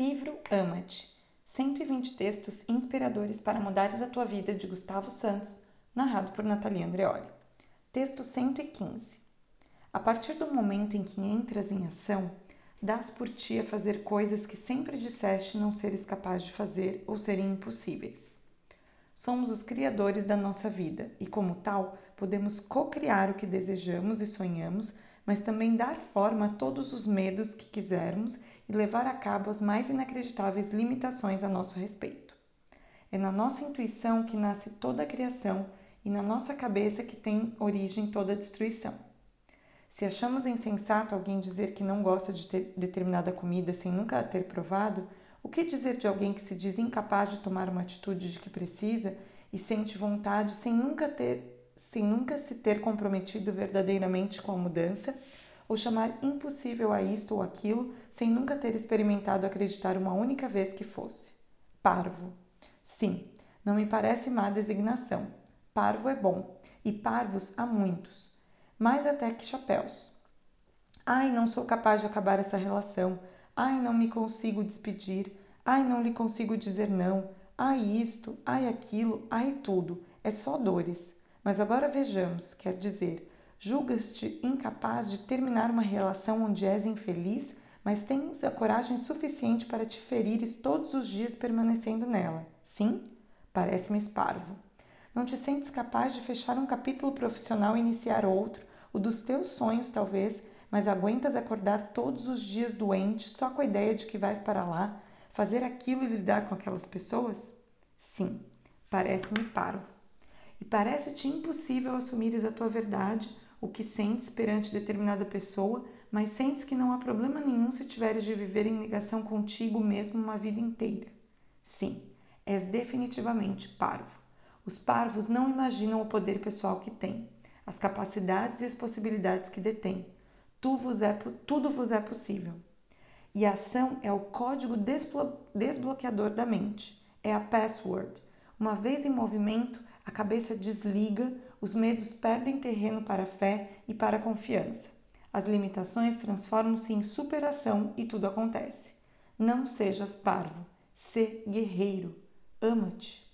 Livro Ama-te 120 textos inspiradores para mudares a tua vida de Gustavo Santos, narrado por Natalia Andreoli. Texto 115. A partir do momento em que entras em ação, dás por ti a fazer coisas que sempre disseste não seres capaz de fazer ou serem impossíveis. Somos os criadores da nossa vida e, como tal, podemos co-criar o que desejamos e sonhamos, mas também dar forma a todos os medos que quisermos e levar a cabo as mais inacreditáveis limitações a nosso respeito. É na nossa intuição que nasce toda a criação e na nossa cabeça que tem origem toda a destruição. Se achamos insensato alguém dizer que não gosta de ter determinada comida sem nunca a ter provado, o que dizer de alguém que se diz incapaz de tomar uma atitude de que precisa e sente vontade sem nunca ter sem nunca se ter comprometido verdadeiramente com a mudança ou chamar impossível a isto ou aquilo sem nunca ter experimentado acreditar uma única vez que fosse. Parvo. Sim, não me parece má designação. Parvo é bom, e parvos há muitos, mais até que chapéus. Ai, não sou capaz de acabar essa relação. Ai, não me consigo despedir. Ai, não lhe consigo dizer não. Ai, isto, ai, aquilo, ai, tudo. É só dores. Mas agora vejamos, quer dizer, Julgas-te incapaz de terminar uma relação onde és infeliz, mas tens a coragem suficiente para te ferires todos os dias permanecendo nela. Sim? Parece-me esparvo. Não te sentes capaz de fechar um capítulo profissional e iniciar outro, o dos teus sonhos talvez, mas aguentas acordar todos os dias doente só com a ideia de que vais para lá, fazer aquilo e lidar com aquelas pessoas? Sim, parece-me parvo. Parece-te impossível assumires a tua verdade o que sentes perante determinada pessoa, mas sentes que não há problema nenhum se tiveres de viver em negação contigo mesmo uma vida inteira. Sim, és definitivamente parvo. Os parvos não imaginam o poder pessoal que têm, as capacidades e as possibilidades que detêm. Vos é, tudo vos é possível. E a ação é o código desbloqueador da mente, é a password. Uma vez em movimento, a cabeça desliga, os medos perdem terreno para a fé e para a confiança. As limitações transformam-se em superação e tudo acontece. Não sejas parvo, sê guerreiro, ama-te.